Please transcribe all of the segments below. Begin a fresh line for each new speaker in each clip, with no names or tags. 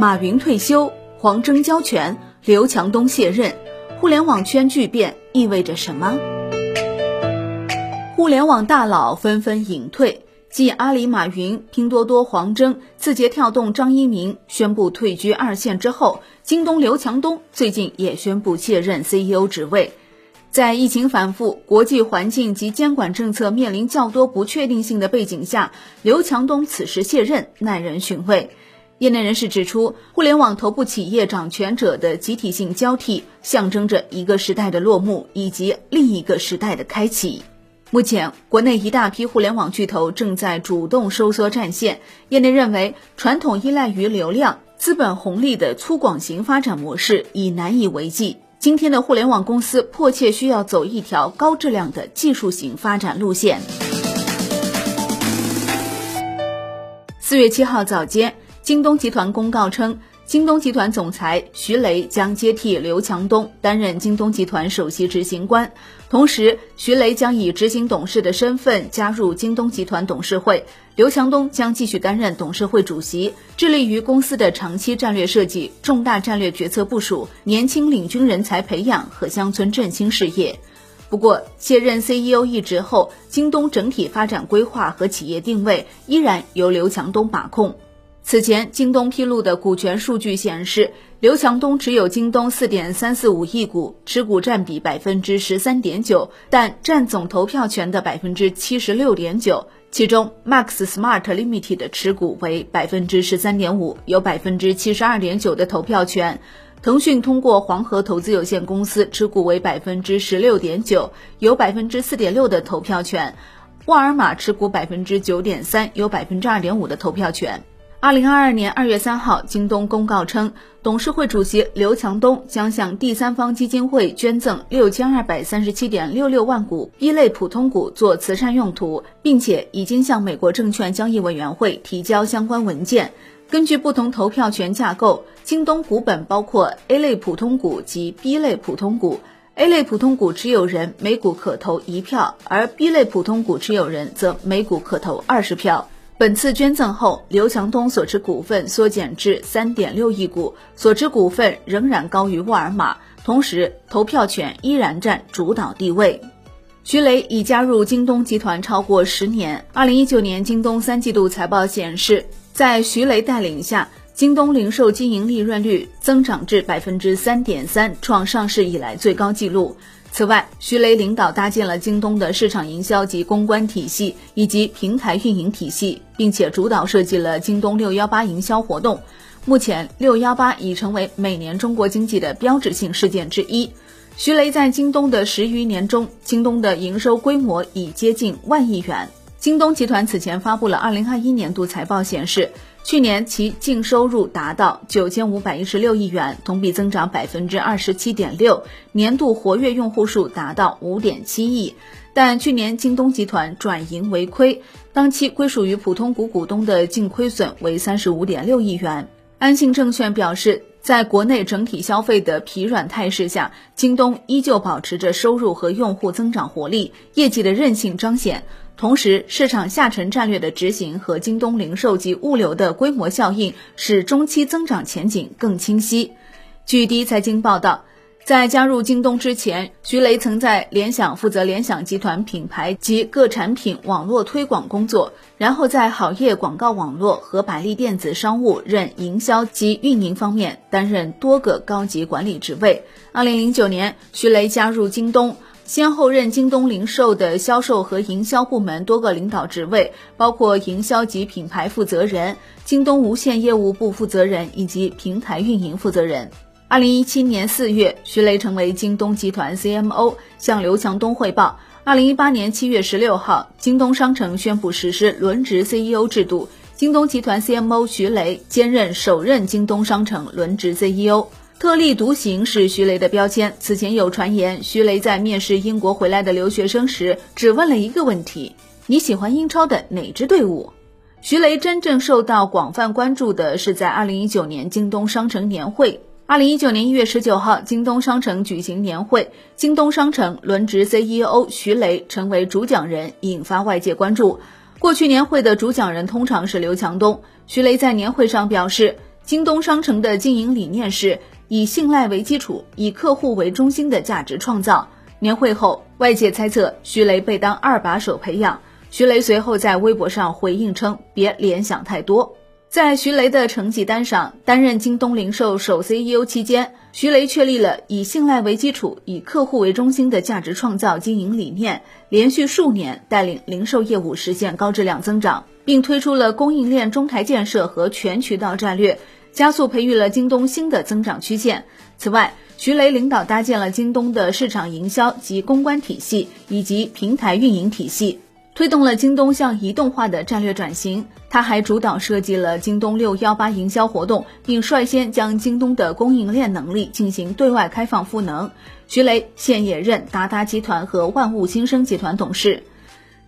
马云退休，黄峥交权，刘强东卸任，互联网圈巨变意味着什么？互联网大佬纷纷隐退，继阿里马云、拼多多黄峥、字节跳动张一鸣宣布退居二线之后，京东刘强东最近也宣布卸任 CEO 职位。在疫情反复、国际环境及监管政策面临较多不确定性的背景下，刘强东此时卸任耐人寻味。业内人士指出，互联网头部企业掌权者的集体性交替，象征着一个时代的落幕以及另一个时代的开启。目前，国内一大批互联网巨头正在主动收缩战线。业内认为，传统依赖于流量、资本红利的粗犷型发展模式已难以为继。今天的互联网公司迫切需要走一条高质量的技术型发展路线。四月七号早间，京东集团公告称，京东集团总裁徐雷将接替刘强东担任京东集团首席执行官，同时，徐雷将以执行董事的身份加入京东集团董事会。刘强东将继续担任董事会主席，致力于公司的长期战略设计、重大战略决策部署、年轻领军人才培养和乡村振兴事业。不过，卸任 CEO 一职后，京东整体发展规划和企业定位依然由刘强东把控。此前，京东披露的股权数据显示，刘强东持有京东四点三四五亿股，持股占比百分之十三点九，但占总投票权的百分之七十六点九。其中，Max Smart Limited 的持股为百分之十三点五，有百分之七十二点九的投票权。腾讯通过黄河投资有限公司持股为百分之十六点九，有百分之四点六的投票权。沃尔玛持股百分之九点三，有百分之二点五的投票权。二零二二年二月三号，京东公告称，董事会主席刘强东将向第三方基金会捐赠六千二百三十七点六六万股 B 类普通股做慈善用途，并且已经向美国证券交易委员会提交相关文件。根据不同投票权架构，京东股本包括 A 类普通股及 B 类普通股，A 类普通股持有人每股可投一票，而 B 类普通股持有人则每股可投二十票。本次捐赠后，刘强东所持股份缩减至三点六亿股，所持股份仍然高于沃尔玛，同时投票权依然占主导地位。徐雷已加入京东集团超过十年。二零一九年京东三季度财报显示，在徐雷带领下，京东零售经营利润率增长至百分之三点三，创上市以来最高纪录。此外，徐雷领导搭建了京东的市场营销及公关体系以及平台运营体系，并且主导设计了京东六幺八营销活动。目前，六幺八已成为每年中国经济的标志性事件之一。徐雷在京东的十余年中，京东的营收规模已接近万亿元。京东集团此前发布了二零二一年度财报，显示。去年其净收入达到九千五百一十六亿元，同比增长百分之二十七点六，年度活跃用户数达到五点七亿。但去年京东集团转盈为亏，当期归属于普通股股东的净亏损为三十五点六亿元。安信证券表示，在国内整体消费的疲软态势下，京东依旧保持着收入和用户增长活力，业绩的韧性彰显。同时，市场下沉战略的执行和京东零售及物流的规模效应，使中期增长前景更清晰。据第一财经报道，在加入京东之前，徐雷曾在联想负责联想集团品牌及各产品网络推广工作，然后在好业广告网络和百利电子商务任营销及运营方面担任多个高级管理职位。二零零九年，徐雷加入京东。先后任京东零售的销售和营销部门多个领导职位，包括营销及品牌负责人、京东无线业务部负责人以及平台运营负责人。二零一七年四月，徐雷成为京东集团 CMO，向刘强东汇报。二零一八年七月十六号，京东商城宣布实施轮值 CEO 制度，京东集团 CMO 徐雷兼任首任京东商城轮值 CEO。特立独行是徐雷的标签。此前有传言，徐雷在面试英国回来的留学生时，只问了一个问题：“你喜欢英超的哪支队伍？”徐雷真正受到广泛关注的是在2019年京东商城年会。2019年1月19号，京东商城举行年会，京东商城轮值 CEO 徐雷成为主讲人，引发外界关注。过去年会的主讲人通常是刘强东，徐雷在年会上表示。京东商城的经营理念是以信赖为基础，以客户为中心的价值创造。年会后，外界猜测徐雷被当二把手培养。徐雷随后在微博上回应称：“别联想太多。”在徐雷的成绩单上，担任京东零售首 CEO 期间，徐雷确立了以信赖为基础、以客户为中心的价值创造经营理念，连续数年带领零售业务实现高质量增长，并推出了供应链中台建设和全渠道战略，加速培育了京东新的增长曲线。此外，徐雷领导搭建了京东的市场营销及公关体系以及平台运营体系，推动了京东向移动化的战略转型。他还主导设计了京东六幺八营销活动，并率先将京东的供应链能力进行对外开放赋能。徐雷现也任达达集团和万物新生集团董事。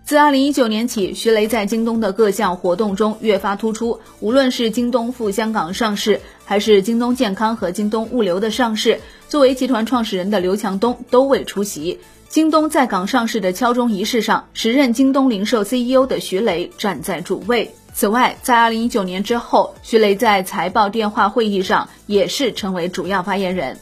自二零一九年起，徐雷在京东的各项活动中越发突出。无论是京东赴香港上市，还是京东健康和京东物流的上市，作为集团创始人的刘强东都未出席。京东在港上市的敲钟仪式上，时任京东零售 CEO 的徐雷站在主位。此外，在二零一九年之后，徐雷在财报电话会议上也是成为主要发言人。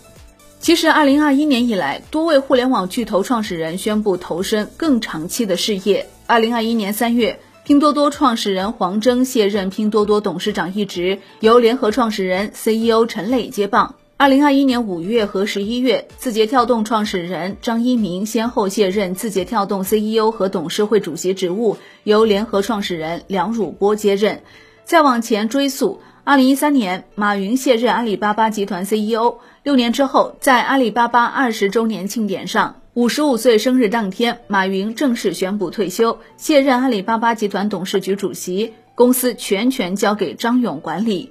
其实，二零二一年以来，多位互联网巨头创始人宣布投身更长期的事业。二零二一年三月，拼多多创始人黄峥卸任拼多多董事长一职，由联合创始人 CEO 陈磊接棒。二零二一年五月和十一月，字节跳动创始人张一鸣先后卸任字节跳动 CEO 和董事会主席职务，由联合创始人梁汝波接任。再往前追溯，二零一三年，马云卸任阿里巴巴集团 CEO。六年之后，在阿里巴巴二十周年庆典上。五十五岁生日当天，马云正式宣布退休，卸任阿里巴巴集团董事局主席，公司全权交给张勇管理。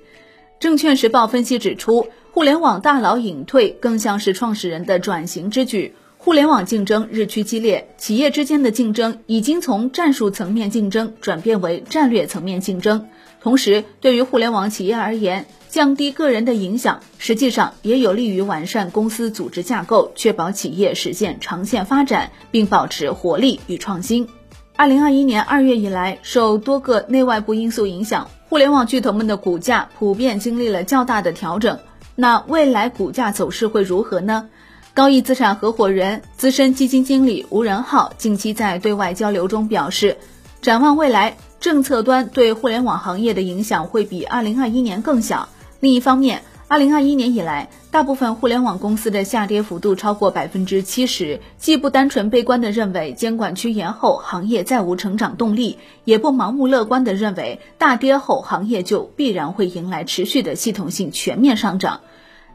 证券时报分析指出，互联网大佬隐退更像是创始人的转型之举。互联网竞争日趋激烈，企业之间的竞争已经从战术层面竞争转变为战略层面竞争。同时，对于互联网企业而言，降低个人的影响，实际上也有利于完善公司组织架构，确保企业实现长线发展，并保持活力与创新。二零二一年二月以来，受多个内外部因素影响，互联网巨头们的股价普遍经历了较大的调整。那未来股价走势会如何呢？高毅资产合伙人、资深基金经理吴仁浩近期在对外交流中表示，展望未来，政策端对互联网行业的影响会比二零二一年更小。另一方面，二零二一年以来，大部分互联网公司的下跌幅度超过百分之七十，既不单纯悲观地认为监管趋严后行业再无成长动力，也不盲目乐观地认为大跌后行业就必然会迎来持续的系统性全面上涨。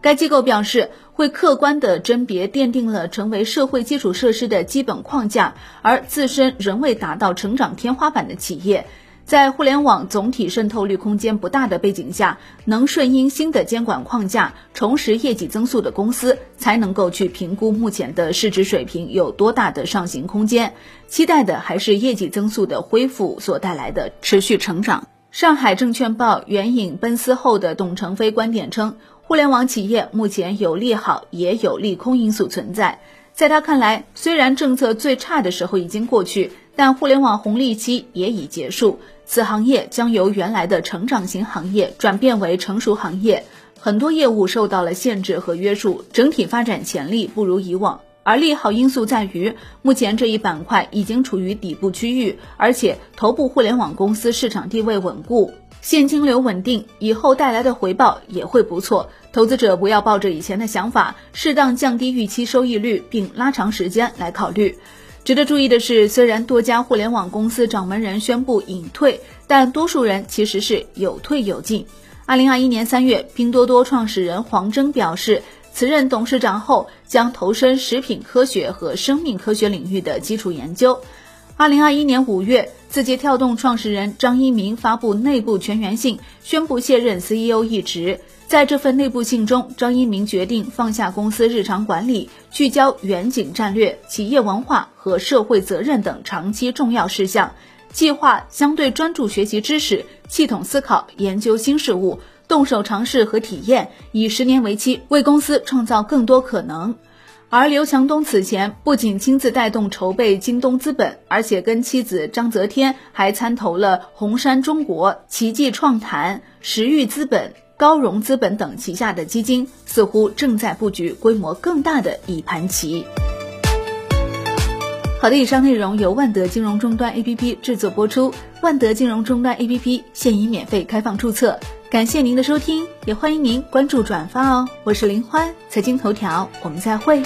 该机构表示，会客观地甄别奠定了成为社会基础设施的基本框架，而自身仍未达到成长天花板的企业。在互联网总体渗透率空间不大的背景下，能顺应新的监管框架重拾业绩增速的公司，才能够去评估目前的市值水平有多大的上行空间。期待的还是业绩增速的恢复所带来的持续成长。上海证券报援引奔思后的董承飞观点称，互联网企业目前有利好也有利空因素存在。在他看来，虽然政策最差的时候已经过去，但互联网红利期也已结束。此行业将由原来的成长型行业转变为成熟行业，很多业务受到了限制和约束，整体发展潜力不如以往。而利好因素在于，目前这一板块已经处于底部区域，而且头部互联网公司市场地位稳固，现金流稳定，以后带来的回报也会不错。投资者不要抱着以前的想法，适当降低预期收益率，并拉长时间来考虑。值得注意的是，虽然多家互联网公司掌门人宣布隐退，但多数人其实是有退有进。二零二一年三月，拼多多创始人黄峥表示，辞任董事长后将投身食品科学和生命科学领域的基础研究。二零二一年五月，字节跳动创始人张一鸣发布内部全员信，宣布卸任 CEO 一职。在这份内部信中，张一鸣决定放下公司日常管理，聚焦远景战略、企业文化和社会责任等长期重要事项，计划相对专注学习知识，系统思考研究新事物，动手尝试和体验，以十年为期，为公司创造更多可能。而刘强东此前不仅亲自带动筹备京东资本，而且跟妻子张泽天还参投了红杉中国、奇迹创坛、时域资本。高融资本等旗下的基金似乎正在布局规模更大的一盘棋。好的，以上内容由万德金融终端 APP 制作播出。万德金融终端 APP 现已免费开放注册，感谢您的收听，也欢迎您关注转发哦。我是林欢，财经头条，我们再会。